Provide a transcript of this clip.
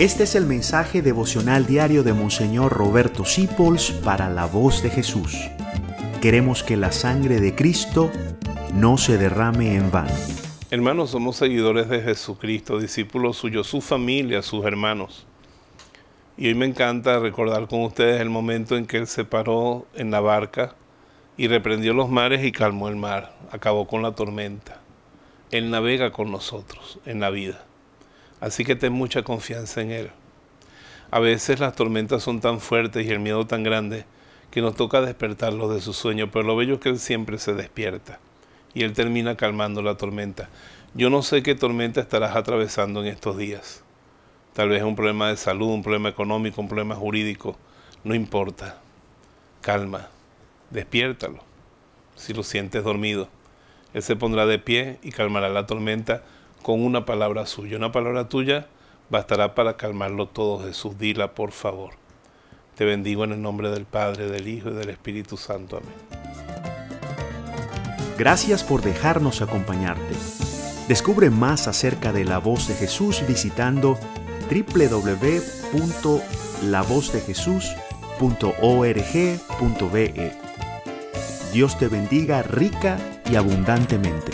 Este es el mensaje devocional diario de Monseñor Roberto Sipols para la voz de Jesús. Queremos que la sangre de Cristo no se derrame en vano. Hermanos, somos seguidores de Jesucristo, discípulos suyos, su familia, sus hermanos. Y hoy me encanta recordar con ustedes el momento en que Él se paró en la barca y reprendió los mares y calmó el mar, acabó con la tormenta. Él navega con nosotros en la vida. Así que ten mucha confianza en Él. A veces las tormentas son tan fuertes y el miedo tan grande que nos toca despertarlos de su sueño, pero lo bello es que Él siempre se despierta y Él termina calmando la tormenta. Yo no sé qué tormenta estarás atravesando en estos días. Tal vez un problema de salud, un problema económico, un problema jurídico. No importa. Calma. Despiértalo. Si lo sientes dormido. Él se pondrá de pie y calmará la tormenta con una palabra suya. Una palabra tuya bastará para calmarlo todo, Jesús. Dila, por favor. Te bendigo en el nombre del Padre, del Hijo y del Espíritu Santo. Amén. Gracias por dejarnos acompañarte. Descubre más acerca de la voz de Jesús visitando www.lavozdejesús.org.be. Dios te bendiga rica y abundantemente.